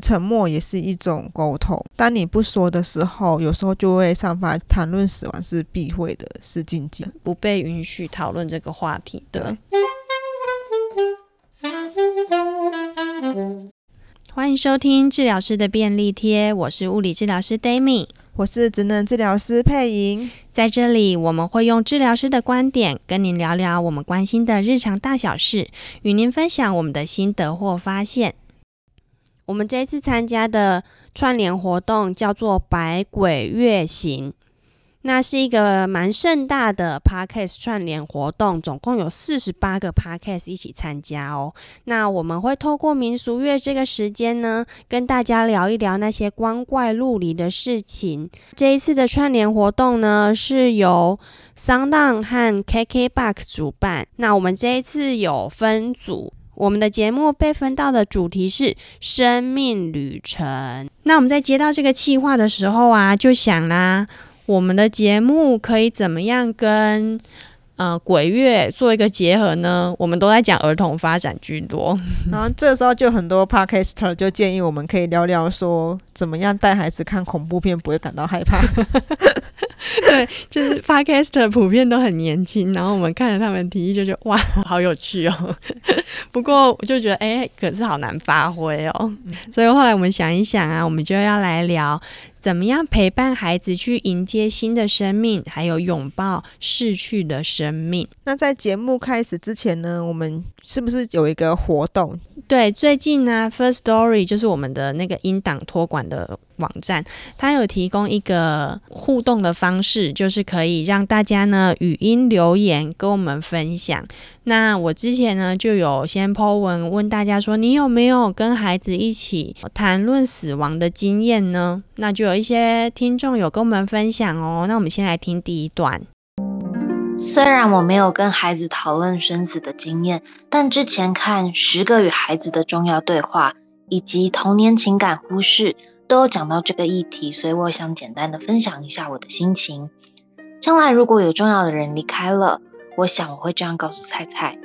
沉默也是一种沟通。当你不说的时候，有时候就会散发谈论死亡是避讳的，是禁忌，不被允许讨论这个话题的。欢迎收听治疗师的便利贴，我是物理治疗师 Dami，我是职能治疗师佩莹。在这里，我们会用治疗师的观点跟您聊聊我们关心的日常大小事，与您分享我们的心得或发现。我们这一次参加的串联活动叫做“百鬼月行”。那是一个蛮盛大的 Podcast 串联活动，总共有四十八个 Podcast 一起参加哦。那我们会透过民俗月这个时间呢，跟大家聊一聊那些光怪陆离的事情。这一次的串联活动呢，是由 SoundOn 和 KKBOX 主办。那我们这一次有分组，我们的节目被分到的主题是生命旅程。那我们在接到这个企划的时候啊，就想啦。我们的节目可以怎么样跟呃鬼月做一个结合呢？我们都在讲儿童发展居多，然后这时候就很多 podcaster 就建议我们可以聊聊说，怎么样带孩子看恐怖片不会感到害怕。对，就是 podcaster 普遍都很年轻，然后我们看着他们提议，就觉得哇，好有趣哦。不过我就觉得，哎，可是好难发挥哦。所以后来我们想一想啊，我们就要来聊。怎么样陪伴孩子去迎接新的生命，还有拥抱逝去的生命？那在节目开始之前呢，我们是不是有一个活动？对，最近呢，First Story 就是我们的那个音档托管的网站，它有提供一个互动的方式，就是可以让大家呢语音留言跟我们分享。那我之前呢就有先 po 文问大家说，你有没有跟孩子一起谈论死亡的经验呢？那就有一些听众有跟我们分享哦。那我们先来听第一段。虽然我没有跟孩子讨论生死的经验，但之前看《十个与孩子的重要对话》以及《童年情感忽视》都有讲到这个议题，所以我想简单的分享一下我的心情。将来如果有重要的人离开了，我想我会这样告诉菜菜：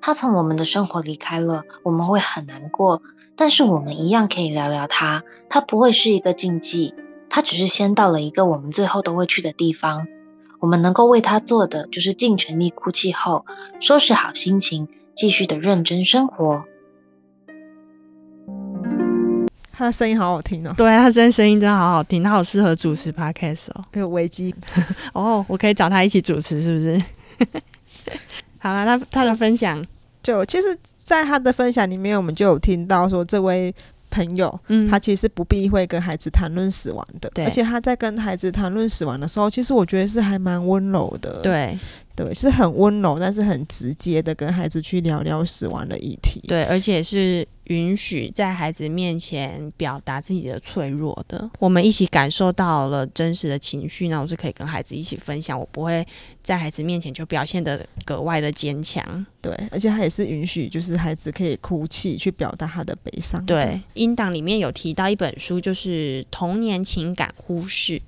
他从我们的生活离开了，我们会很难过，但是我们一样可以聊聊他，他不会是一个禁忌，他只是先到了一个我们最后都会去的地方。我们能够为他做的，就是尽全力哭泣后，收拾好心情，继续的认真生活。他的声音好好听哦，对，他真的声音真的好好听，他好适合主持 podcast 哦。有危机 哦，我可以找他一起主持，是不是？好了，他他的分享，就其实，在他的分享里面，我们就有听到说这位。朋友，嗯，他其实不避讳跟孩子谈论死亡的，对，而且他在跟孩子谈论死亡的时候，其实我觉得是还蛮温柔的，对，对，是很温柔，但是很直接的跟孩子去聊聊死亡的议题，对，而且是。允许在孩子面前表达自己的脆弱的，我们一起感受到了真实的情绪，那我是可以跟孩子一起分享，我不会在孩子面前就表现的格外的坚强。对，而且他也是允许，就是孩子可以哭泣，去表达他的悲伤。对，英档里面有提到一本书，就是《童年情感忽视》。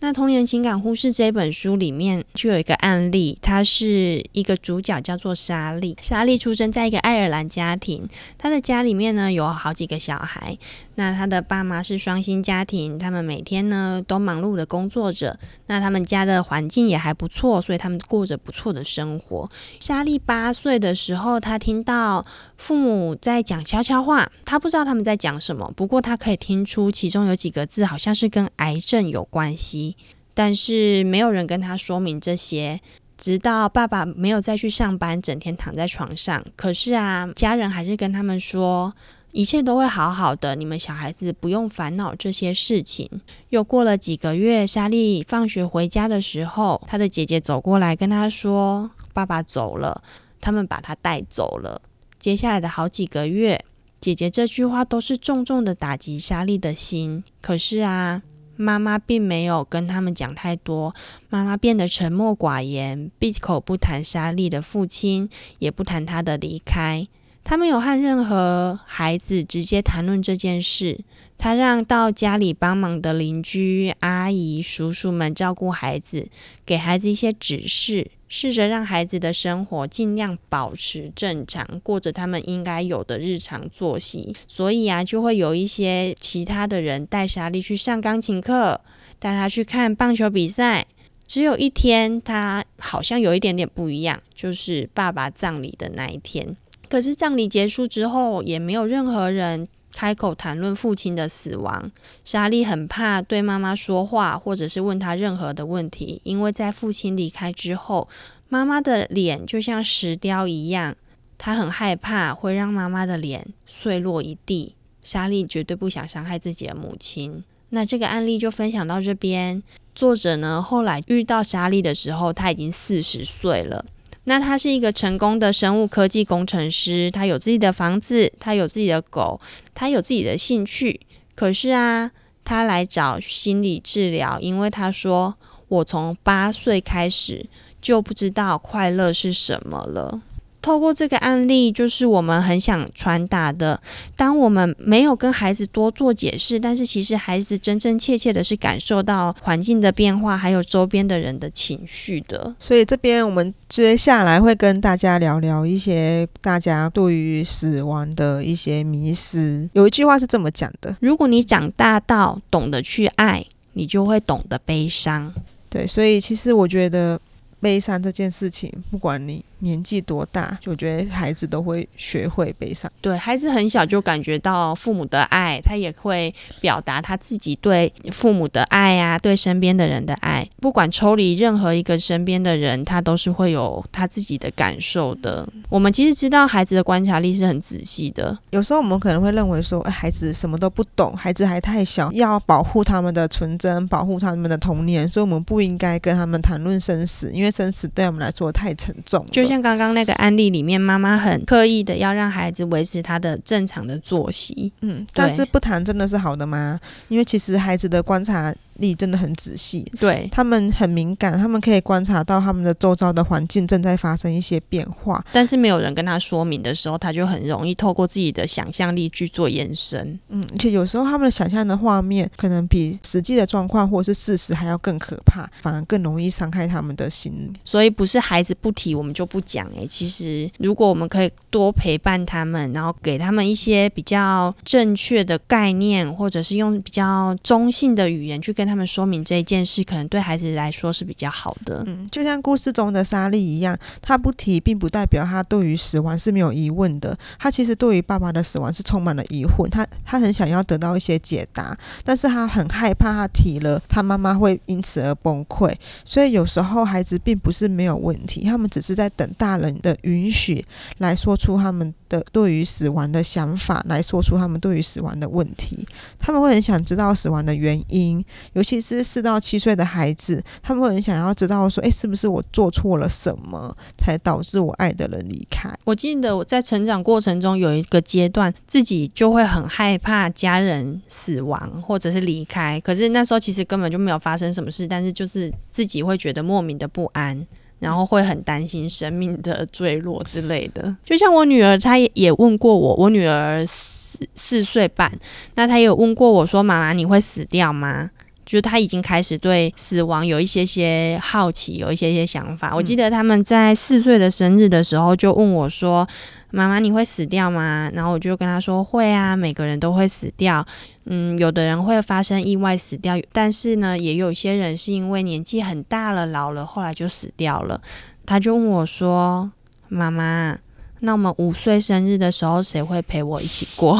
那《童年情感忽视》这本书里面就有一个案例，他是一个主角叫做莎莉。莎莉出生在一个爱尔兰家庭，他的家里面。呢，有好几个小孩，那他的爸妈是双薪家庭，他们每天呢都忙碌的工作着。那他们家的环境也还不错，所以他们过着不错的生活。莎莉八岁的时候，他听到父母在讲悄悄话，他不知道他们在讲什么，不过他可以听出其中有几个字好像是跟癌症有关系，但是没有人跟他说明这些。直到爸爸没有再去上班，整天躺在床上。可是啊，家人还是跟他们说，一切都会好好的，你们小孩子不用烦恼这些事情。又过了几个月，莎莉放学回家的时候，她的姐姐走过来跟她说：“爸爸走了，他们把他带走了。”接下来的好几个月，姐姐这句话都是重重的打击莎莉的心。可是啊。妈妈并没有跟他们讲太多，妈妈变得沉默寡言，闭口不谈莎莉的父亲，也不谈他的离开。他没有和任何孩子直接谈论这件事，他让到家里帮忙的邻居、阿姨、叔叔们照顾孩子，给孩子一些指示，试着让孩子的生活尽量保持正常，过着他们应该有的日常作息。所以啊，就会有一些其他的人带莎莉去上钢琴课，带她去看棒球比赛。只有一天，他好像有一点点不一样，就是爸爸葬礼的那一天。可是葬礼结束之后，也没有任何人开口谈论父亲的死亡。莎莉很怕对妈妈说话，或者是问她任何的问题，因为在父亲离开之后，妈妈的脸就像石雕一样，她很害怕会让妈妈的脸碎落一地。莎莉绝对不想伤害自己的母亲。那这个案例就分享到这边。作者呢，后来遇到莎莉的时候，他已经四十岁了。那他是一个成功的生物科技工程师，他有自己的房子，他有自己的狗，他有自己的兴趣。可是啊，他来找心理治疗，因为他说：“我从八岁开始就不知道快乐是什么了。”透过这个案例，就是我们很想传达的。当我们没有跟孩子多做解释，但是其实孩子真真切切的是感受到环境的变化，还有周边的人的情绪的。所以这边我们接下来会跟大家聊聊一些大家对于死亡的一些迷思。有一句话是这么讲的：如果你长大到懂得去爱，你就会懂得悲伤。对，所以其实我觉得悲伤这件事情，不管你。年纪多大，就觉得孩子都会学会悲伤。对，孩子很小就感觉到父母的爱，他也会表达他自己对父母的爱啊，对身边的人的爱。不管抽离任何一个身边的人，他都是会有他自己的感受的。我们其实知道孩子的观察力是很仔细的。有时候我们可能会认为说，哎，孩子什么都不懂，孩子还太小，要保护他们的纯真，保护他们的童年，所以我们不应该跟他们谈论生死，因为生死对我们来说太沉重。就像刚刚那个案例里面，妈妈很刻意的要让孩子维持他的正常的作息。嗯，但是不谈真的是好的吗？因为其实孩子的观察。力真的很仔细，对，他们很敏感，他们可以观察到他们的周遭的环境正在发生一些变化，但是没有人跟他说明的时候，他就很容易透过自己的想象力去做延伸。嗯，而且有时候他们的想象的画面可能比实际的状况或者是事实还要更可怕，反而更容易伤害他们的心。所以不是孩子不提我们就不讲诶，其实如果我们可以多陪伴他们，然后给他们一些比较正确的概念，或者是用比较中性的语言去跟他们说明这一件事，可能对孩子来说是比较好的。嗯，就像故事中的莎莉一样，他不提，并不代表他对于死亡是没有疑问的。他其实对于爸爸的死亡是充满了疑问，他他很想要得到一些解答，但是他很害怕他提了，他妈妈会因此而崩溃。所以有时候孩子并不是没有问题，他们只是在等大人的允许来说出他们的对于死亡的想法，来说出他们对于死亡的问题。他们会很想知道死亡的原因，尤其是四到七岁的孩子，他们会很想要知道说，诶，是不是我做错了什么，才导致我爱的人离开？我记得我在成长过程中有一个阶段，自己就会很害怕家人死亡或者是离开，可是那时候其实根本就没有发生什么事，但是就是自己会觉得莫名的不安。然后会很担心生命的坠落之类的，就像我女儿，她也问过我，我女儿四四岁半，那她有问过我说：“妈妈，你会死掉吗？”就是她已经开始对死亡有一些些好奇，有一些些想法。我记得他们在四岁的生日的时候就问我说。妈妈，你会死掉吗？然后我就跟他说会啊，每个人都会死掉。嗯，有的人会发生意外死掉，但是呢，也有些人是因为年纪很大了、老了，后来就死掉了。他就问我说：“妈妈，那我们五岁生日的时候，谁会陪我一起过？”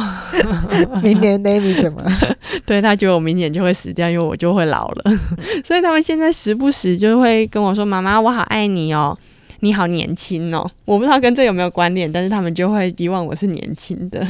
明年 Namy 怎么？对，他觉得我明年就会死掉，因为我就会老了。所以他们现在时不时就会跟我说：“妈妈，我好爱你哦。”你好年轻哦，我不知道跟这有没有关联，但是他们就会希望我是年轻的。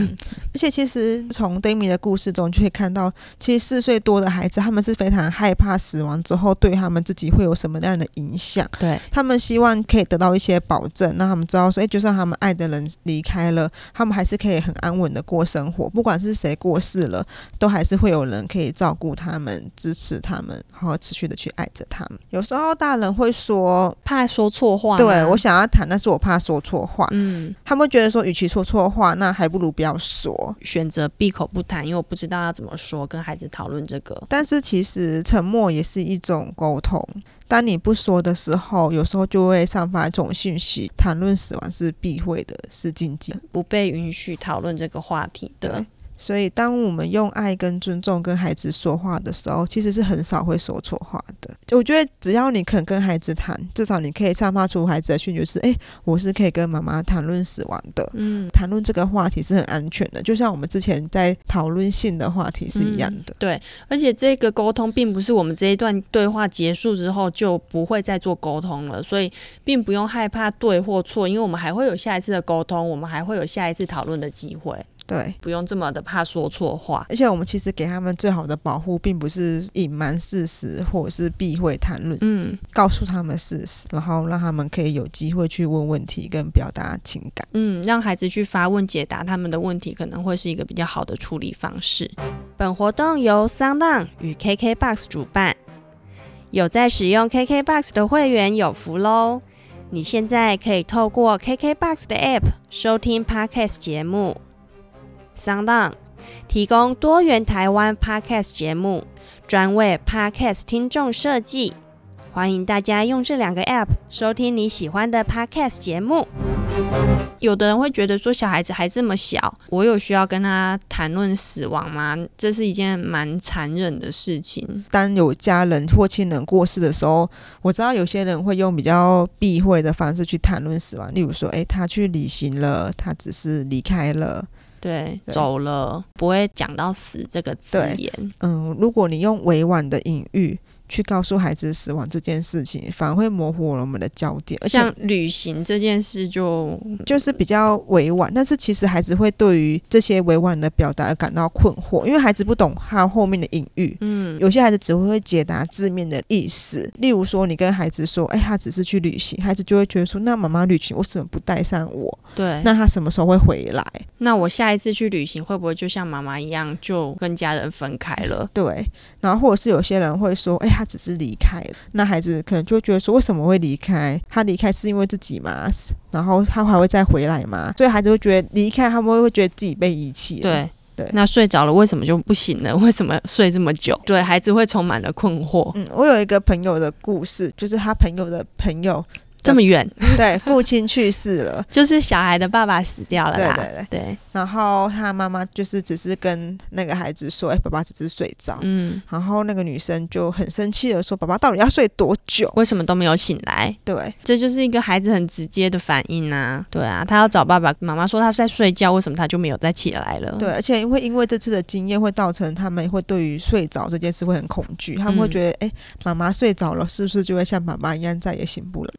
而且其实从 Demi 的故事中就可以看到，其实四岁多的孩子，他们是非常害怕死亡之后对他们自己会有什么样的影响。对，他们希望可以得到一些保证，让他们知道说，哎，就算他们爱的人离开了，他们还是可以很安稳的过生活。不管是谁过世了，都还是会有人可以照顾他们、支持他们，然后持续的去爱着他们。有时候大人会说，怕说错话，对。对我想要谈，但是我怕说错话。嗯，他们觉得说，与其说错话，那还不如不要说，选择闭口不谈，因为我不知道要怎么说跟孩子讨论这个。但是其实沉默也是一种沟通。当你不说的时候，有时候就会散发一种讯息：谈论死亡是避讳的，是禁忌，不被允许讨论这个话题的。对。所以，当我们用爱跟尊重跟孩子说话的时候，其实是很少会说错话的。我觉得，只要你肯跟孩子谈，至少你可以散发出孩子的讯息，就是：哎，我是可以跟妈妈谈论死亡的。嗯，谈论这个话题是很安全的，就像我们之前在讨论性的话题是一样的。嗯，对，而且这个沟通并不是我们这一段对话结束之后就不会再做沟通了，所以并不用害怕对或错，因为我们还会有下一次的沟通，我们还会有下一次讨论的机会。对，不用这么的怕说错话，而且我们其实给他们最好的保护，并不是隐瞒事实或者是避讳谈论，嗯，告诉他们事实，然后让他们可以有机会去问问题跟表达情感，嗯，让孩子去发问解答他们的问题，可能会是一个比较好的处理方式。本活动由 SoundOn 与 KKBOX 主办，有在使用 KKBOX 的会员有福喽！你现在可以透过 KKBOX 的 App 收听 Podcast 节目。SoundOn 提供多元台湾 Podcast 节目，专为 Podcast 听众设计。欢迎大家用这两个 App 收听你喜欢的 Podcast 节目。有的人会觉得说，小孩子还这么小，我有需要跟他谈论死亡吗？这是一件蛮残忍的事情。当有家人或亲人过世的时候，我知道有些人会用比较避讳的方式去谈论死亡，例如说，诶，他去旅行了，他只是离开了。对，走了，不会讲到死这个字眼。嗯，如果你用委婉的隐喻。去告诉孩子死亡这件事情，反而会模糊了我们的焦点。而且像旅行这件事就，就就是比较委婉，但是其实孩子会对于这些委婉的表达而感到困惑，因为孩子不懂他后面的隐喻。嗯，有些孩子只会解答字面的意思。例如说，你跟孩子说：“哎，他只是去旅行。”孩子就会觉得说：“那妈妈旅行为什么不带上我？”对，那他什么时候会回来？那我下一次去旅行会不会就像妈妈一样，就跟家人分开了？对，然后或者是有些人会说：“哎。”他只是离开了，那孩子可能就会觉得说，为什么会离开？他离开是因为自己吗？然后他还会再回来吗？所以孩子会觉得离开，他们会觉得自己被遗弃。对对，那睡着了为什么就不醒了？为什么睡这么久？对，孩子会充满了困惑。嗯，我有一个朋友的故事，就是他朋友的朋友。这么远，对，父亲去世了，就是小孩的爸爸死掉了啦。对对对，对。然后他妈妈就是只是跟那个孩子说：“哎，爸爸只是睡着。”嗯。然后那个女生就很生气的说：“爸爸到底要睡多久？为什么都没有醒来？”对，这就是一个孩子很直接的反应啊。对啊，他要找爸爸，妈妈说他在睡觉，为什么他就没有再起来了？对，而且会因为这次的经验会造成他们会对于睡着这件事会很恐惧，他们会觉得：“哎，妈妈睡着了，是不是就会像爸爸一样再也醒不了？”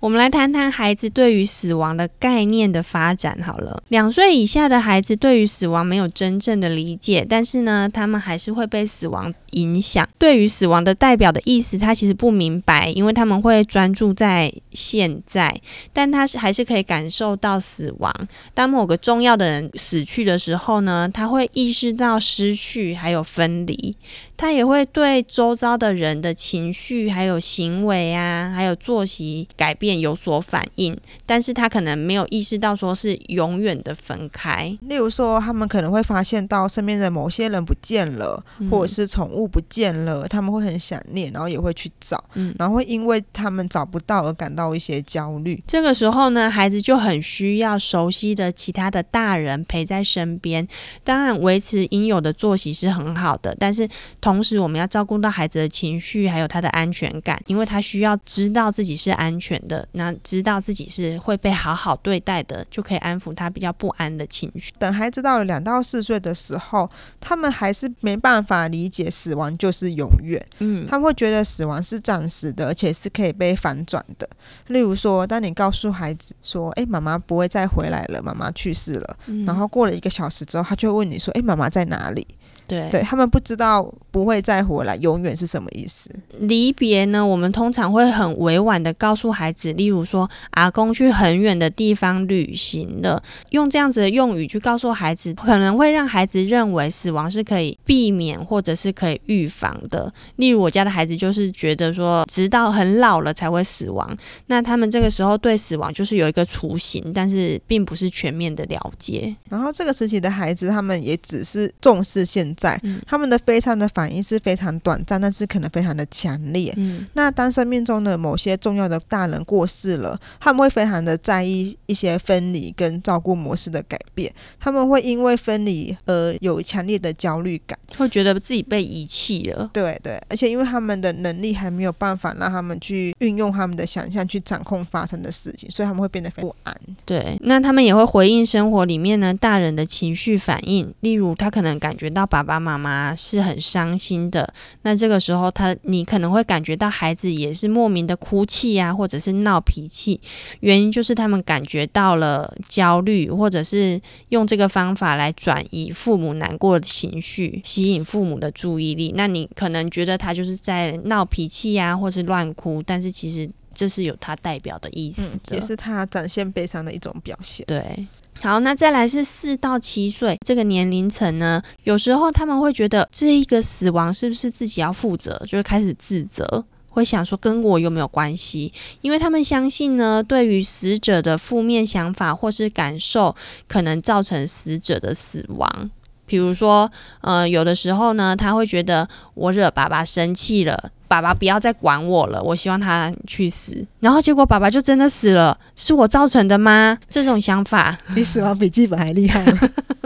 我们来谈谈孩子对于死亡的概念的发展好了。两岁以下的孩子对于死亡没有真正的理解，但是呢，他们还是会被死亡影响。对于死亡的代表的意思，他其实不明白，因为他们会专注在现在，但他是还是可以感受到死亡。当某个重要的人死去的时候呢，他会意识到失去还有分离。他也会对周遭的人的情绪、还有行为啊，还有作息改变有所反应，但是他可能没有意识到说是永远的分开。例如说，他们可能会发现到身边的某些人不见了，或者是宠物不见了，他们会很想念，然后也会去找，嗯，然后会因为他们找不到而感到一些焦虑。这个时候呢，孩子就很需要熟悉的其他的大人陪在身边。当然，维持应有的作息是很好的，但是同同时，我们要照顾到孩子的情绪，还有他的安全感，因为他需要知道自己是安全的，那知道自己是会被好好对待的，就可以安抚他比较不安的情绪。等孩子到了两到四岁的时候，他们还是没办法理解死亡就是永远，嗯，他们会觉得死亡是暂时的，而且是可以被反转的。例如说，当你告诉孩子说：“诶，妈妈不会再回来了，妈妈去世了。”嗯，然后过了一个小时之后，他就会问你说：“诶，妈妈在哪里？”对，对，他们不知道不会再回来，永远是什么意思？离别呢？我们通常会很委婉的告诉孩，子，例如说阿公去很远的地方旅行了，用这样子的用语去告诉孩子，可能会让孩子认为死亡是可以避免或者是可以预防的。例如我家的孩子就是觉得说，直到很老了才会死亡，那他们这个时候对死亡就是有一个雏形，但是并不是全面的了解。然后这个时期的孩子，他们也只是重视现在，嗯、他们的悲伤的反应是非常短暂，但是可能非常的强烈。嗯，那当生命中的某些重要的大人过世了，他们会非常的在意一些分离跟照顾模式的改变，他们会因为分离而有强烈的焦虑感，会觉得自己被遗弃了。对对，而且因为他们的能力还没有办法让他们去运用他们的想象去掌控发生的事情，所以他们会变得不安。对，那他们也会回应生活里面呢大人的情绪反应，例如他可能感觉到爸爸妈妈是很伤心的，那这个时候他你可能会感觉到孩子也是莫名的哭泣啊，或者是闹脾气，原因就是他们感觉到了焦虑，或者是用这个方法来转移父母难过的情绪，吸引父母的注意力。那你可能觉得他就是在闹脾气啊，或是乱哭，但是其实这是有他代表的意思的，嗯，也是他展现悲伤的一种表现。对。好，那再来是四到七岁这个年龄层呢，有时候他们会觉得这一个死亡是不是自己要负责，就会开始自责，会想说跟我有没有关系？因为他们相信呢，对于死者的负面想法或是感受，可能造成死者的死亡。比如说，呃，有的时候呢，他会觉得我惹爸爸生气了。爸爸不要再管我了，我希望他去死。然后结果爸爸就真的死了，是我造成的吗？这种想法 比死亡笔记本还厉害。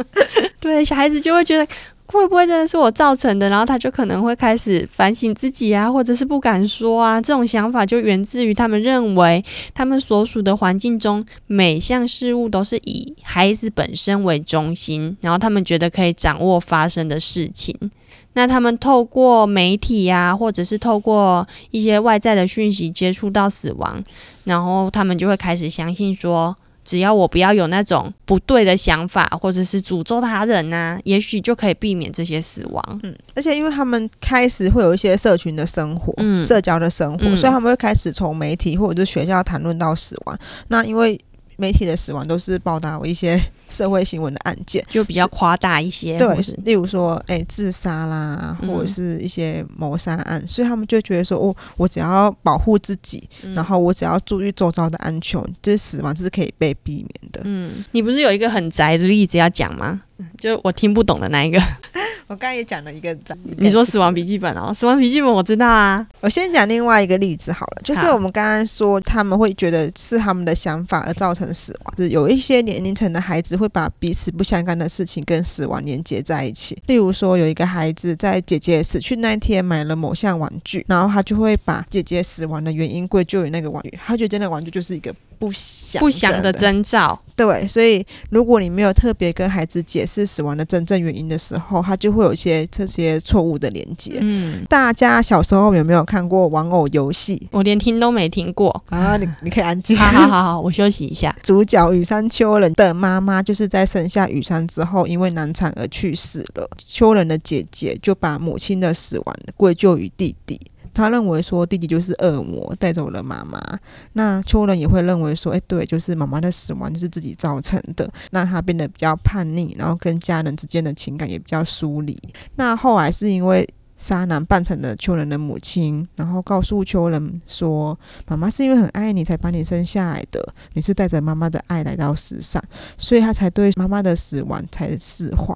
对，小孩子就会觉得会不会真的是我造成的？然后他就可能会开始反省自己啊，或者是不敢说啊。这种想法就源自于他们认为他们所属的环境中每项事物都是以孩子本身为中心，然后他们觉得可以掌握发生的事情。那他们透过媒体呀，或者是透过一些外在的讯息接触到死亡，然后他们就会开始相信说，只要我不要有那种不对的想法，或者是诅咒他人呐，也许就可以避免这些死亡。嗯，而且因为他们开始会有一些社群的生活，嗯，社交的生活，所以他们会开始从媒体或者是学校谈论到死亡。那因为媒体的死亡都是报道一些社会新闻的案件，就比较夸大一些。对，例如说，哎、欸，自杀啦，或者是一些谋杀案，嗯，所以他们就觉得说，哦，我只要保护自己，嗯，然后我只要注意周遭的安全，这死亡是可以被避免的。嗯，你不是有一个很宅的例子要讲吗？就我听不懂的那一个。我刚刚也讲了一个，你说《死亡笔记本》哦，《死亡笔记本》我知道啊。我先讲另外一个例子好了，就是我们刚刚说他们会觉得是他们的想法而造成死亡，是有一些年龄层的孩子会把彼此不相干的事情跟死亡连接在一起。例如说，有一个孩子在姐姐死去那一天买了某项玩具，然后他就会把姐姐死亡的原因归咎于那个玩具，他觉得那个玩具就是一个。不祥不祥的征兆，对，所以如果你没有特别跟孩子解释死亡的真正原因的时候，他就会有一些这些错误的连接。嗯，大家小时候有没有看过玩偶游戏？我连听都没听过啊！你你可以安静。好好好好，我休息一下。主角羽山秋人的妈妈就是在生下羽山之后，因为难产而去世了。秋人的姐姐就把母亲的死亡归咎于弟弟。他认为说弟弟就是恶魔带走了妈妈，那秋人也会认为说，哎，对，就是妈妈的死亡就是自己造成的，那他变得比较叛逆，然后跟家人之间的情感也比较疏离。那后来是因为。纱南扮成了秋人的母亲，然后告诉秋人说：“妈妈是因为很爱你才把你生下来的，你是带着妈妈的爱来到世上，所以他才对妈妈的死亡才释怀。”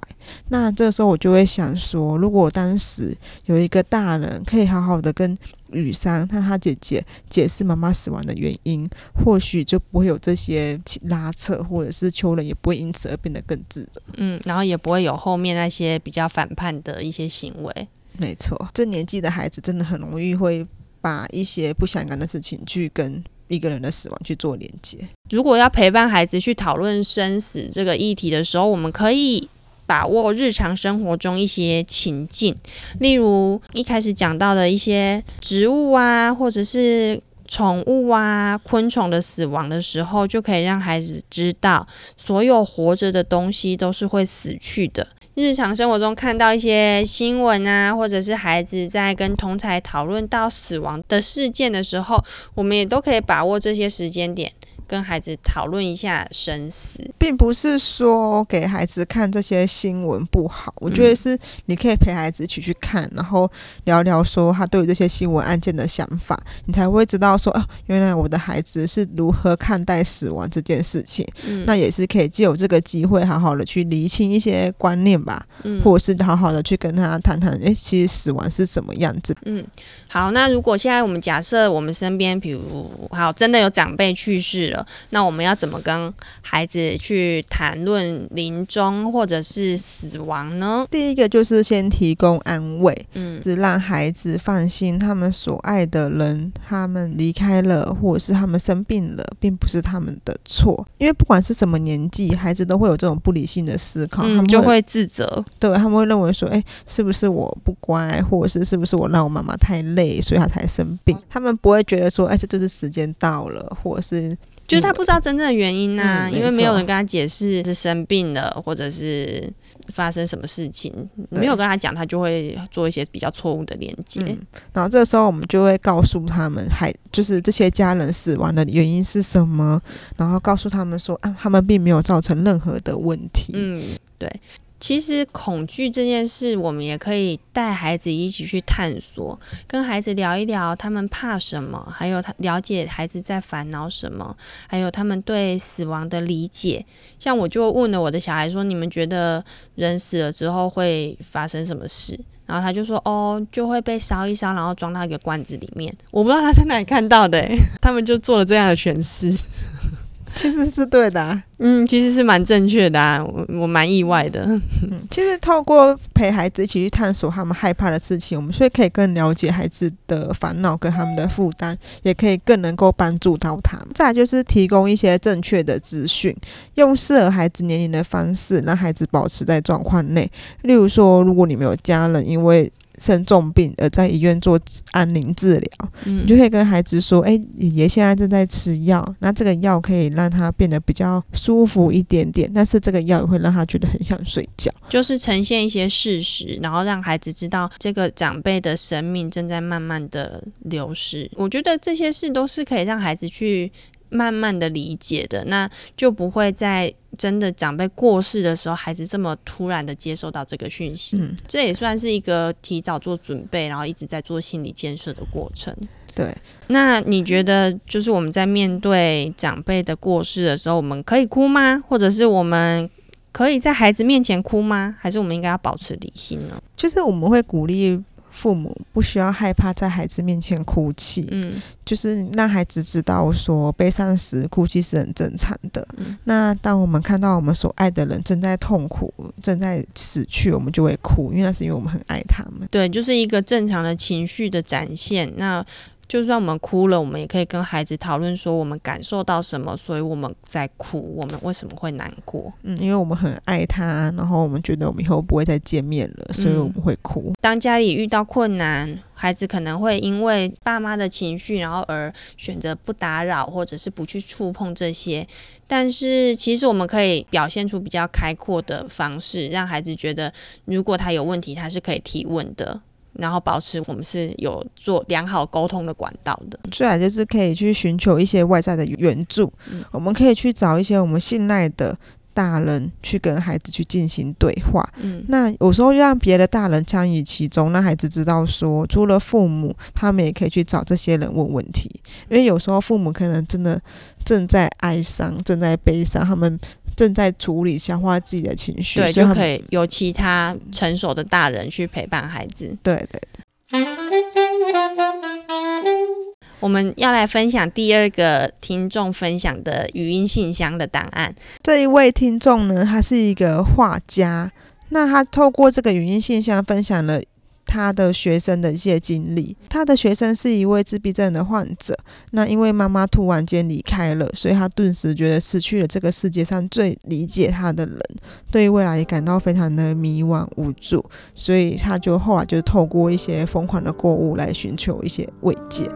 那这个时候我就会想说，如果当时有一个大人可以好好的跟雨山和他姐姐解释妈妈死亡的原因，或许就不会有这些拉扯，或者是秋人也不会因此而变得更自责。嗯，然后也不会有后面那些比较反叛的一些行为。没错，这年纪的孩子真的很容易会把一些不相干的事情去跟一个人的死亡去做连接。如果要陪伴孩子去讨论生死这个议题的时候，我们可以把握日常生活中一些情境，例如一开始讲到的一些植物啊，或者是宠物啊、昆虫的死亡的时候，就可以让孩子知道，所有活着的东西都是会死去的。日常生活中看到一些新闻啊，或者是孩子在跟同才讨论到死亡的事件的时候，我们也都可以把握这些时间点。跟孩子讨论一下生死，并不是说给孩子看这些新闻不好。我觉得是你可以陪孩子一起去看，然后聊聊说他对于这些新闻案件的想法，你才会知道说啊，原来我的孩子是如何看待死亡这件事情。嗯，那也是可以借由这个机会，好好的去厘清一些观念吧，嗯，或者是好好的去跟他谈谈，诶，其实死亡是什么样子。嗯，好，那如果现在我们假设我们身边，比如好，真的有长辈去世了。那我们要怎么跟孩子去谈论临终或者是死亡呢？第一个就是先提供安慰，嗯，是让孩子放心，他们所爱的人他们离开了，或者是他们生病了，并不是他们的错。因为不管是什么年纪，孩子都会有这种不理性的思考，嗯、他们就会自责，对，他们会认为说，哎，是不是我不乖，或者是是不是我让我妈妈太累，所以她才生病？他们不会觉得说，哎，这就是时间到了，或者是。就是他不知道真正的原因呐、啊嗯，因为没有人跟他解释是生病了，或者是发生什么事情，没有跟他讲，他就会做一些比较错误的连接、嗯。然后这个时候我们就会告诉他们，还就是这些家人死亡的原因是什么，然后告诉他们说，啊，他们并没有造成任何的问题。嗯，对。其实恐惧这件事，我们也可以带孩子一起去探索，跟孩子聊一聊他们怕什么，还有他了解孩子在烦恼什么，还有他们对死亡的理解。像我就问了我的小孩说：“你们觉得人死了之后会发生什么事？”然后他就说：“哦，就会被烧一烧，然后装到一个罐子里面。”我不知道他在哪里看到的，他们就做了这样的诠释。其实是对的啊，嗯，其实是蛮正确的啊，我我蛮意外的。嗯，其实透过陪孩子一起去探索他们害怕的事情，我们所以可以更了解孩子的烦恼跟他们的负担，也可以更能够帮助到他们。再来就是提供一些正确的资讯，用适合孩子年龄的方式，让孩子保持在状况内。例如说，如果你们有家人因为生重病而在医院做安宁治疗，嗯，你就可以跟孩子说：“哎，爷爷现在正在吃药，那这个药可以让他变得比较舒服一点点，但是这个药也会让他觉得很想睡觉。”就是呈现一些事实，然后让孩子知道这个长辈的生命正在慢慢的流失。我觉得这些事都是可以让孩子去慢慢的理解的，那就不会在真的长辈过世的时候，孩子这么突然的接受到这个讯息。嗯，这也算是一个提早做准备，然后一直在做心理建设的过程。对，那你觉得就是我们在面对长辈的过世的时候，我们可以哭吗？或者是我们可以在孩子面前哭吗？还是我们应该要保持理性呢？就是我们会鼓励。父母不需要害怕在孩子面前哭泣，嗯，就是让孩子知道说悲伤时哭泣是很正常的。嗯，那当我们看到我们所爱的人正在痛苦、正在死去，我们就会哭，因为那是因为我们很爱他们。对，就是一个正常的情绪的展现。那就算我们哭了，我们也可以跟孩子讨论说我们感受到什么，所以我们在哭。我们为什么会难过？嗯，因为我们很爱他，然后我们觉得我们以后不会再见面了，所以我们会哭。嗯，当家里遇到困难，孩子可能会因为爸妈的情绪，然后而选择不打扰，或者是不去触碰这些。但是其实我们可以表现出比较开阔的方式，让孩子觉得如果他有问题，他是可以提问的。然后保持我们是有做良好沟通的管道的。最好就是可以去寻求一些外在的援助，嗯，我们可以去找一些我们信赖的大人去跟孩子去进行对话。嗯，那有时候让别的大人参与其中，让孩子知道说，除了父母，他们也可以去找这些人问问题。因为有时候父母可能真的正在哀伤，正在悲伤，他们。正在处理消化自己的情绪，对，就可以有其他成熟的大人去陪伴孩子。对对对。我们要来分享第二个听众分享的语音信箱的档案。这一位听众呢，他是一个画家，那他透过这个语音信箱分享了。他的学生的一些经历，他的学生是一位自闭症的患者。那因为妈妈突然间离开了，所以他顿时觉得失去了这个世界上最理解他的人，对未来也感到非常的迷惘无助。所以他就后来就透过一些疯狂的购物来寻求一些慰藉。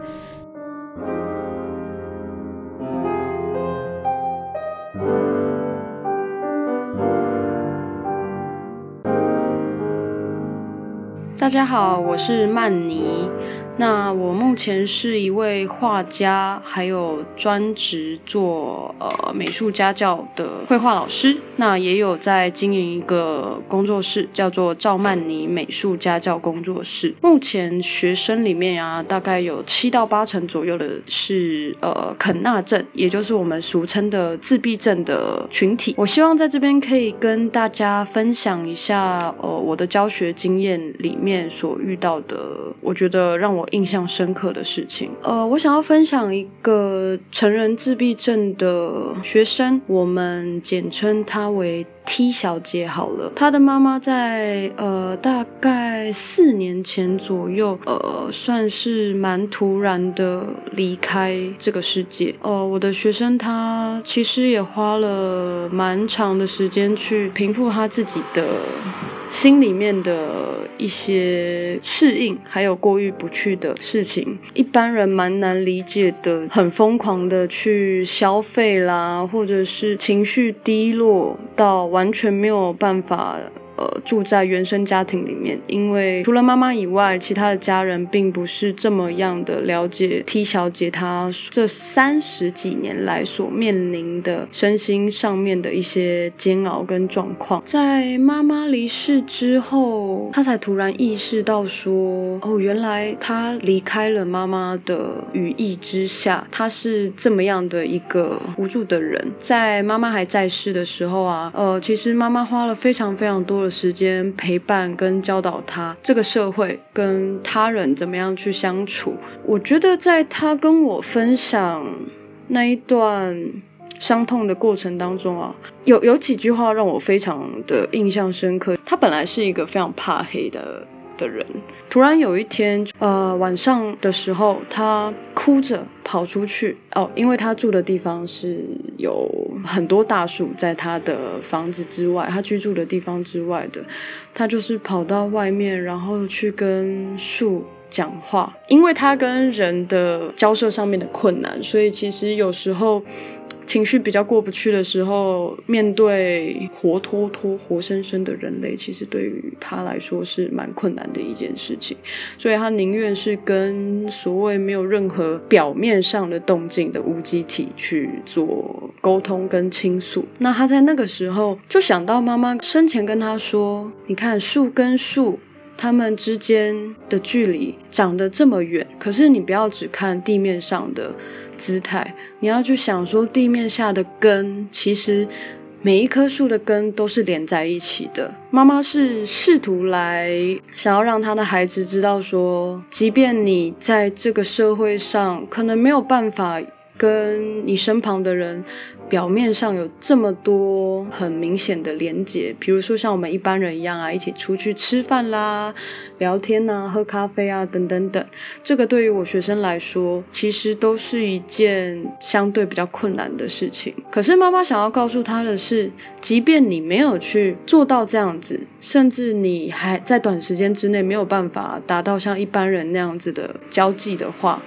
大家好，我是曼妮。那我目前是一位画家，还有专职做呃美术家教的绘画老师。那也有在经营一个工作室，叫做赵曼妮美术家教工作室。目前学生里面啊，大概有七到八成左右的是呃肯纳症，也就是我们俗称的自闭症的群体。我希望在这边可以跟大家分享一下呃我的教学经验里面所遇到的，我觉得让我。印象深刻的事情，呃，我想要分享一个成人自闭症的学生，我们简称他为 T 小姐好了。她的妈妈在呃大概四年前左右，呃，算是蛮突然的离开这个世界。呃，我的学生她其实也花了蛮长的时间去平复她自己的。心里面的一些适应，还有过意不去的事情，一般人蛮难理解的。很疯狂的去消费啦，或者是情绪低落到完全没有办法。呃，住在原生家庭里面，因为除了妈妈以外，其他的家人并不是这么样的了解 T 小姐她这三十几年来所面临的身心上面的一些煎熬跟状况。在妈妈离世之后，她才突然意识到说，哦，原来她离开了妈妈的羽翼之下，她是这么样的一个无助的人。在妈妈还在世的时候啊，呃，其实妈妈花了非常非常多。的时间陪伴跟教导他这个社会跟他人怎么样去相处，我觉得在他跟我分享那一段伤痛的过程当中啊，有有几句话让我非常的印象深刻。他本来是一个非常怕黑的。的人。突然有一天，呃，晚上的时候，他哭着跑出去。哦，因为他住的地方是有很多大树，在他的房子之外，他居住的地方之外的，他就是跑到外面，然后去跟树讲话，因为他跟人的交涉上面的困难，所以其实有时候。情绪比较过不去的时候，面对活脱脱、活生生的人类，其实对于他来说是蛮困难的一件事情。所以他宁愿是跟所谓没有任何表面上的动静的无机体去做沟通跟倾诉。那他在那个时候就想到妈妈生前跟他说：“你看树跟树，它们之间的距离长得这么远，可是你不要只看地面上的。”姿态，你要去想说，地面下的根，其实每一棵树的根都是连在一起的。妈妈是试图来想要让她的孩子知道说，即便你在这个社会上可能没有办法跟你身旁的人。表面上有这么多很明显的连结，比如说像我们一般人一样啊，一起出去吃饭啦、聊天啊、喝咖啡啊等等等。这个对于我学生来说，其实都是一件相对比较困难的事情。可是妈妈想要告诉他的是，即便你没有去做到这样子，甚至你还在短时间之内没有办法达到像一般人那样子的交际的话，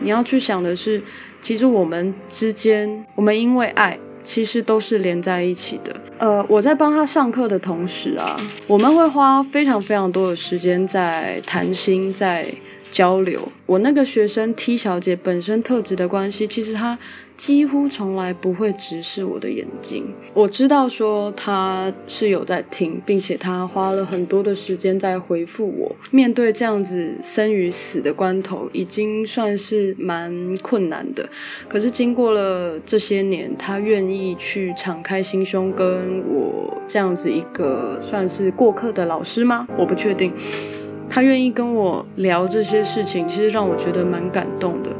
你要去想的是。其实我们之间，我们因为爱，其实都是连在一起的。呃，我在帮他上课的同时啊，我们会花非常非常多的时间在谈心，在交流。我那个学生 T 小姐本身特质的关系，其实她。几乎从来不会直视我的眼睛。我知道说他是有在听，并且他花了很多的时间在回复我。面对这样子生与死的关头，已经算是蛮困难的。可是经过了这些年，他愿意去敞开心胸跟我这样子一个算是过客的老师吗？我不确定。他愿意跟我聊这些事情，其实让我觉得蛮感动的。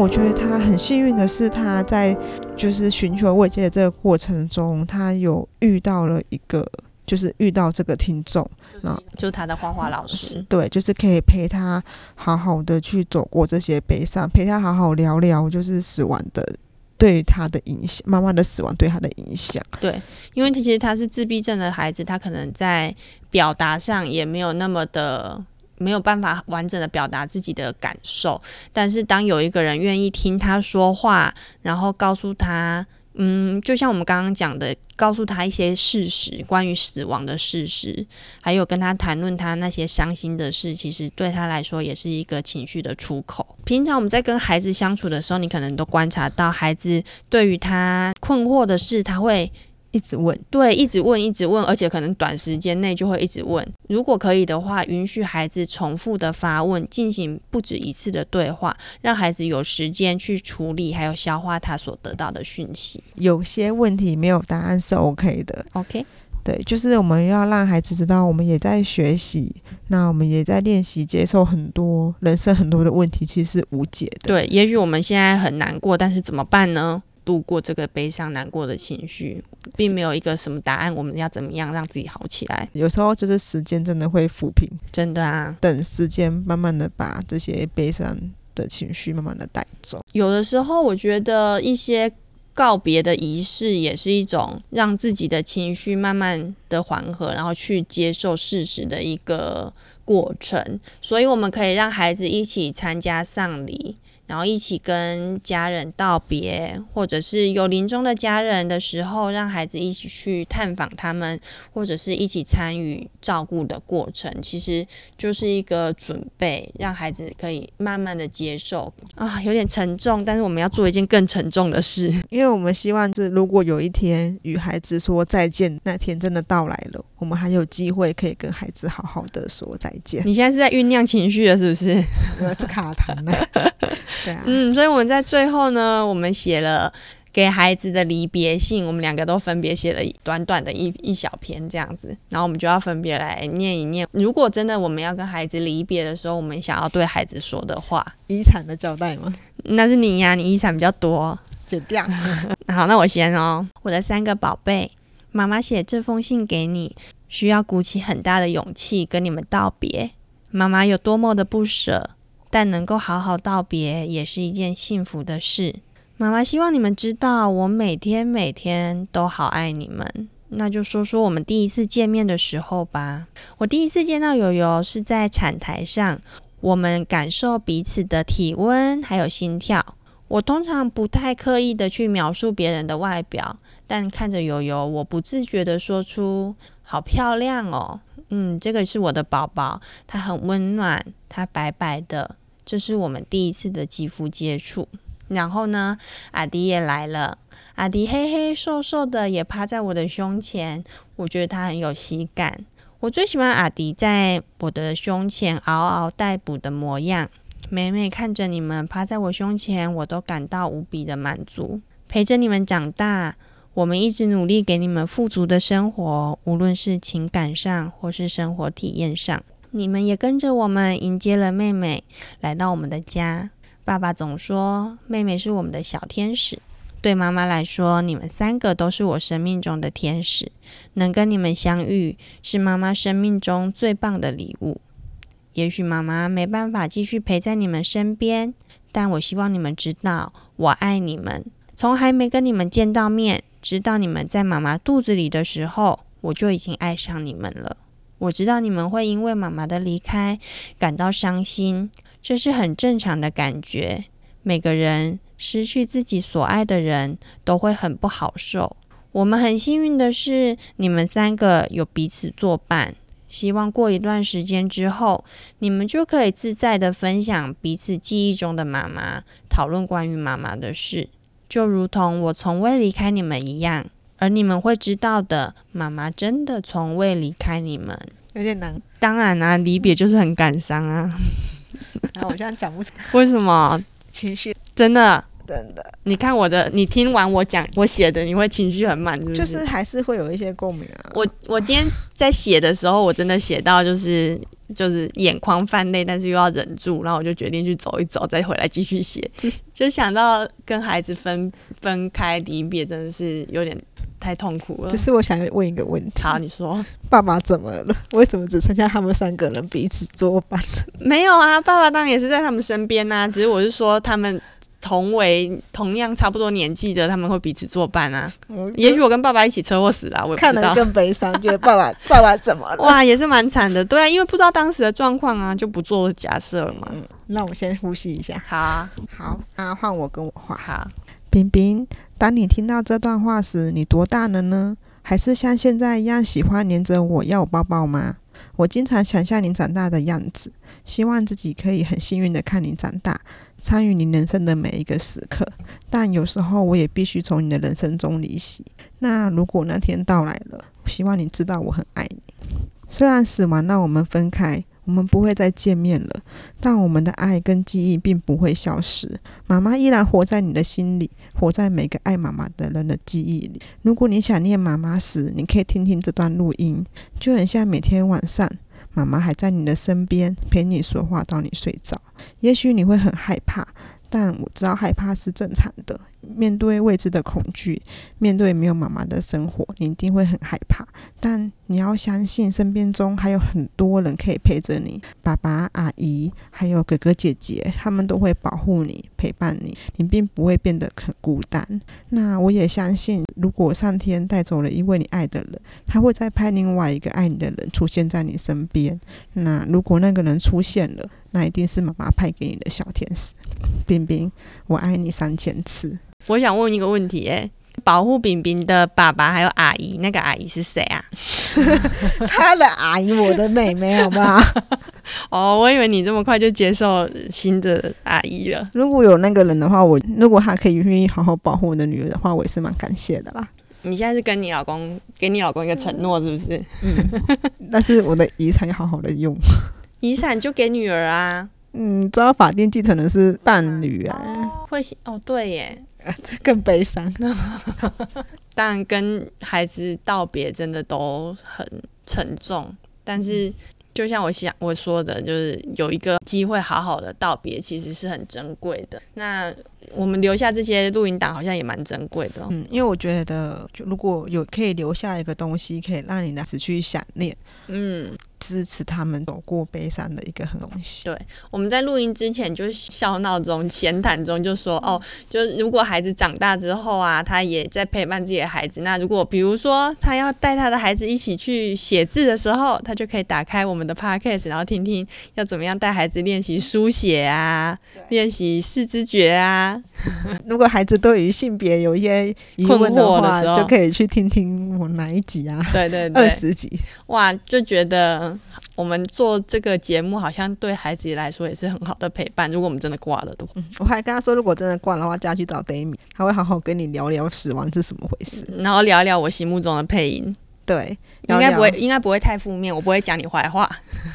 我觉得他很幸运的是，他在就是寻求慰藉的这个过程中，他有遇到了一个，就是遇到这个听众，那就是他的画画老师，对，就是可以陪他好好的去走过这些悲伤，陪他好好聊聊，就是死亡的对他的影响，妈妈的死亡对他的影响。对，因为其实他是自闭症的孩子，他可能在表达上也没有那么的。没有办法完整的表达自己的感受，但是当有一个人愿意听他说话，然后告诉他嗯，就像我们刚刚讲的，告诉他一些事实，关于死亡的事实，还有跟他谈论他那些伤心的事，其实对他来说也是一个情绪的出口。平常我们在跟孩子相处的时候，你可能都观察到，孩子对于他困惑的事，他会。一直问，对，一直问，一直问，而且可能短时间内就会一直问。如果可以的话，允许孩子重复的发问，进行不止一次的对话，让孩子有时间去处理，还有消化他所得到的讯息。有些问题没有答案是 OK 的，OK，对，就是我们要让孩子知道，我们也在学习，那我们也在练习接受很多人生很多的问题，其实是无解的。对，也许我们现在很难过，但是怎么办呢？度过这个悲伤难过的情绪，并没有一个什么答案。我们要怎么样让自己好起来？有时候就是时间真的会抚平，真的啊。等时间慢慢的把这些悲伤的情绪慢慢的带走。有的时候，我觉得一些告别的仪式也是一种让自己的情绪慢慢的缓和，然后去接受事实的一个过程。所以，我们可以让孩子一起参加丧礼。然后一起跟家人道别，或者是有临终的家人的时候，让孩子一起去探访他们，或者是一起参与照顾的过程，其实就是一个准备，让孩子可以慢慢的接受啊，有点沉重，但是我们要做一件更沉重的事，因为我们希望是，如果有一天与孩子说再见，那天真的到来了，我们还有机会可以跟孩子好好的说再见。你现在是在酝酿情绪了，是不是？我要是卡糖了。对啊，嗯，所以我们在最后呢，我们写了给孩子的离别信，我们两个都分别写了短短的一一小篇这样子，然后我们就要分别来念一念。如果真的我们要跟孩子离别的时候，我们想要对孩子说的话，遗产的交代吗？那是你呀，你遗产比较多，剪掉。好，那我先哦，我的三个宝贝，妈妈写这封信给你，需要鼓起很大的勇气跟你们道别。妈妈有多么的不舍。但能够好好道别也是一件幸福的事。妈妈希望你们知道，我每天每天都好爱你们。那就说说我们第一次见面的时候吧。我第一次见到友友是在产台上，我们感受彼此的体温还有心跳。我通常不太刻意的去描述别人的外表，但看着友友，我不自觉的说出：“好漂亮哦。”嗯，这个是我的宝宝，他很温暖，他白白的。这是我们第一次的肌肤接触，然后呢，阿迪也来了。阿迪黑黑瘦瘦的，也趴在我的胸前，我觉得他很有喜感。我最喜欢阿迪在我的胸前嗷嗷待哺的模样。每每看着你们趴在我胸前，我都感到无比的满足。陪着你们长大，我们一直努力给你们富足的生活，无论是情感上或是生活体验上。你们也跟着我们迎接了妹妹来到我们的家。爸爸总说妹妹是我们的小天使，对妈妈来说，你们三个都是我生命中的天使。能跟你们相遇是妈妈生命中最棒的礼物。也许妈妈没办法继续陪在你们身边，但我希望你们知道我爱你们。从还没跟你们见到面，知道你们在妈妈肚子里的时候，我就已经爱上你们了。我知道你们会因为妈妈的离开感到伤心，这是很正常的感觉。每个人失去自己所爱的人都会很不好受。我们很幸运的是，你们三个有彼此作伴。希望过一段时间之后，你们就可以自在地分享彼此记忆中的妈妈，讨论关于妈妈的事，就如同我从未离开你们一样。而你们会知道的，妈妈真的从未离开你们。有点难，当然啊，离别就是很感伤啊。然 后我现在讲不出，为什么？情绪真的真的。你看我的，你听完我讲我写的，你会情绪很满，是不是？就是还是会有一些共鸣啊。我我今天在写的时候，我真的写到就是就是眼眶泛泪，但是又要忍住，然后我就决定去走一走，再回来继续写。就就想到跟孩子分分开离别，真的是有点。太痛苦了。就是我想问一个问题。好，你说，爸爸怎么了？为什么只剩下他们三个人彼此作伴？没有啊，爸爸当然也是在他们身边呐、啊。只是我是说，他们同为同样差不多年纪的，他们会彼此作伴啊。也许我跟爸爸一起车祸死了，我看得更悲伤，觉得 爸爸爸爸怎么了？哇，也是蛮惨的。对啊，因为不知道当时的状况啊，就不做假设了嘛。嗯，那我先呼吸一下。好啊，好，那换我跟我画。好。冰冰，当你听到这段话时，你多大了呢？还是像现在一样喜欢黏着我要我抱抱吗？我经常想象你长大的样子，希望自己可以很幸运的看你长大，参与你人生的每一个时刻。但有时候我也必须从你的人生中离席。那如果那天到来了，希望你知道我很爱你。虽然死亡让我们分开。我们不会再见面了，但我们的爱跟记忆并不会消失。妈妈依然活在你的心里，活在每个爱妈妈的人的记忆里。如果你想念妈妈时，你可以听听这段录音，就很像每天晚上，妈妈还在你的身边陪你说话到你睡着。也许你会很害怕。但我知道害怕是正常的，面对未知的恐惧，面对没有妈妈的生活，你一定会很害怕。但你要相信，身边中还有很多人可以陪着你，爸爸、阿姨，还有哥哥姐姐，他们都会保护你、陪伴你，你并不会变得很孤单。那我也相信，如果上天带走了一位你爱的人，他会再派另外一个爱你的人出现在你身边。那如果那个人出现了，那一定是妈妈派给你的小天使，冰冰，我爱你三千次。我想问一个问题，哎，保护冰冰的爸爸还有阿姨，那个阿姨是谁啊？他的阿姨，我的妹妹，好不好？哦，我以为你这么快就接受新的阿姨了。如果有那个人的话，我如果他可以愿意好好保护我的女儿的话，我也是蛮感谢的啦。你现在是跟你老公给你老公一个承诺，是不是？嗯，但是我的遗产要好好的用。遗产就给女儿啊，嗯，知道法定继承人是伴侣啊，哦会哦，对耶，啊，这更悲伤。但跟孩子道别真的都很沉重，但是就像我想我说的，就是有一个机会好好的道别，其实是很珍贵的。那我们留下这些录音档，好像也蛮珍贵的。嗯，因为我觉得，就如果有可以留下一个东西，可以让你来持去想念，嗯。支持他们走过悲伤的一个很东西。对，我们在录音之前就笑闹中、闲谈中就说：“哦，就如果孩子长大之后啊，他也在陪伴自己的孩子。那如果比如说他要带他的孩子一起去写字的时候，他就可以打开我们的 podcast，然后听听要怎么样带孩子练习书写啊，练习视知觉啊。如果孩子对于性别有一些疑问的话，就可以去听听我哪一集啊？对对对，二十集。哇，就觉得。我们做这个节目，好像对孩子来说也是很好的陪伴。如果我们真的挂了的话，嗯，我还跟他说，如果真的挂了的话，就要去找 d a m i 他会好好跟你聊聊死亡是什么回事，然后聊聊我心目中的配音。对，应该不会，应该不会太负面，我不会讲你坏话。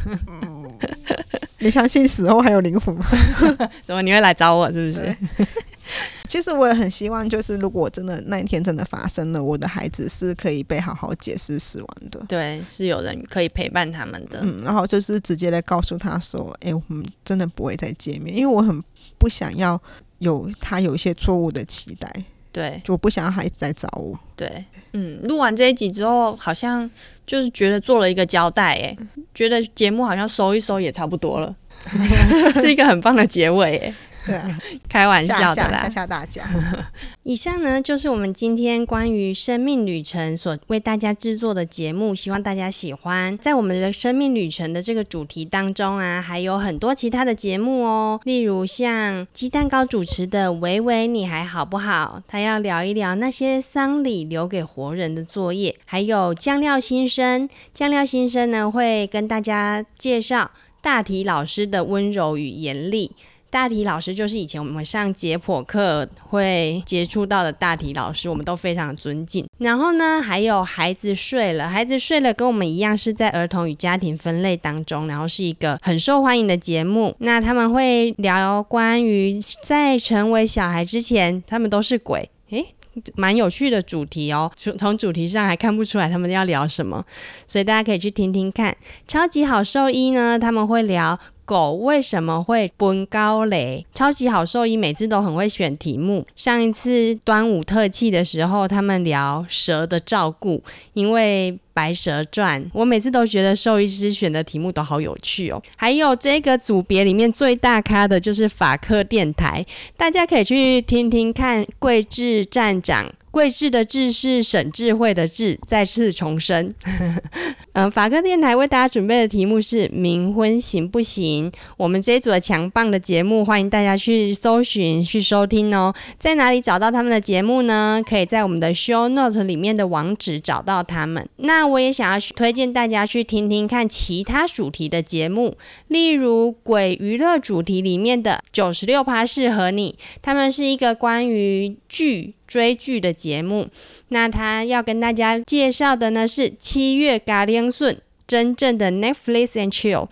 嗯，你相信死后还有灵魂吗？怎么你会来找我？是不是？其实我也很希望，就是如果真的那一天真的发生了，我的孩子是可以被好好解释死亡的。对，是有人可以陪伴他们的。嗯，然后就是直接来告诉他说：“哎，我们真的不会再见面，因为我很不想要有他有一些错误的期待。对，就我不想要孩子来找我。对，嗯，录完这一集之后，好像就是觉得做了一个交代，哎，觉得节目好像收一收也差不多了，是一个很棒的结尾，哎。”对啊，开玩笑的啦，吓吓大家。以上呢，就是我们今天关于生命旅程所为大家制作的节目，希望大家喜欢。在我们的生命旅程的这个主题当中啊，还有很多其他的节目哦，例如像鸡蛋糕主持的“维维你还好不好”，他要聊一聊那些丧礼留给活人的作业；还有酱料新生，酱料新生呢会跟大家介绍大体老师的温柔与严厉。大体老师就是以前我们上解剖课会接触到的大体老师，我们都非常尊敬。然后呢，还有孩子睡了，孩子睡了跟我们一样是在儿童与家庭分类当中，然后是一个很受欢迎的节目。那他们会聊关于在成为小孩之前，他们都是鬼，诶，蛮有趣的主题哦。从主题上还看不出来他们要聊什么，所以大家可以去听听看。超级好兽医呢，他们会聊。狗为什么会奔高雷？超级好兽医每次都很会选题目。上一次端午特辑的时候，他们聊蛇的照顾，因为《白蛇传》，我每次都觉得兽医师选的题目都好有趣哦。还有这个组别里面最大咖的就是法克电台，大家可以去听听看桂志站长。贵智的智是省智慧的智，再次重申。嗯，法科电台为大家准备的题目是“冥婚行不行”。我们这一组的强棒的节目，欢迎大家去搜寻、去收听哦。在哪里找到他们的节目呢？可以在我们的 Show Note 里面的网址找到他们。那我也想要推荐大家去听听看其他主题的节目，例如鬼娱乐主题里面的九十六趴适合你，他们是一个关于剧追剧的节目。那他要跟大家介绍的呢是七月嘎铃顺真正的 Netflix and Chill。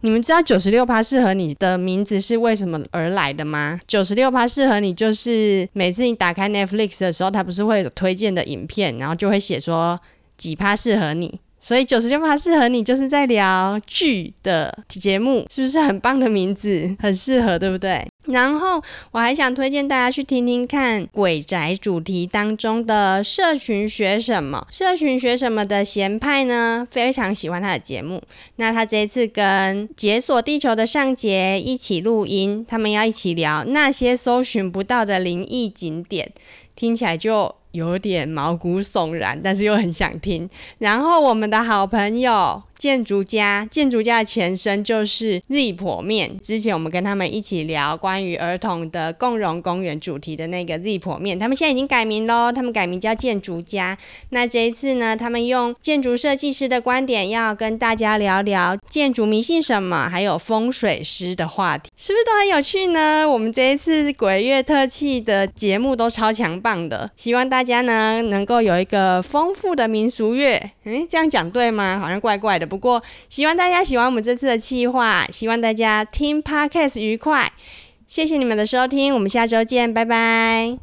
你们知道九十六趴适合你的名字是为什么而来的吗？九十六趴适合你就是每次你打开 Netflix 的时候，它不是会有推荐的影片，然后就会写说几趴适合你。所以九十六趴适合你，就是在聊剧的节目，是不是很棒的名字？很适合，对不对？然后我还想推荐大家去听听看鬼宅主题当中的社群学什么，社群学什么的贤派呢，非常喜欢他的节目。那他这次跟解锁地球的尚杰一起录音，他们要一起聊那些搜寻不到的灵异景点，听起来就。有点毛骨悚然，但是又很想听。然后我们的好朋友。建筑家，建筑家的前身就是日婆面。之前我们跟他们一起聊关于儿童的共融公园主题的那个日婆面，他们现在已经改名喽，他们改名叫建筑家。那这一次呢，他们用建筑设计师的观点，要跟大家聊聊建筑迷信什么，还有风水师的话题，是不是都很有趣呢？我们这一次鬼月特辑的节目都超强棒的，希望大家呢能够有一个丰富的民俗月。诶，这样讲对吗？好像怪怪的不过，希望大家喜欢我们这次的计划，希望大家听 podcast 愉快。谢谢你们的收听，我们下周见，拜拜。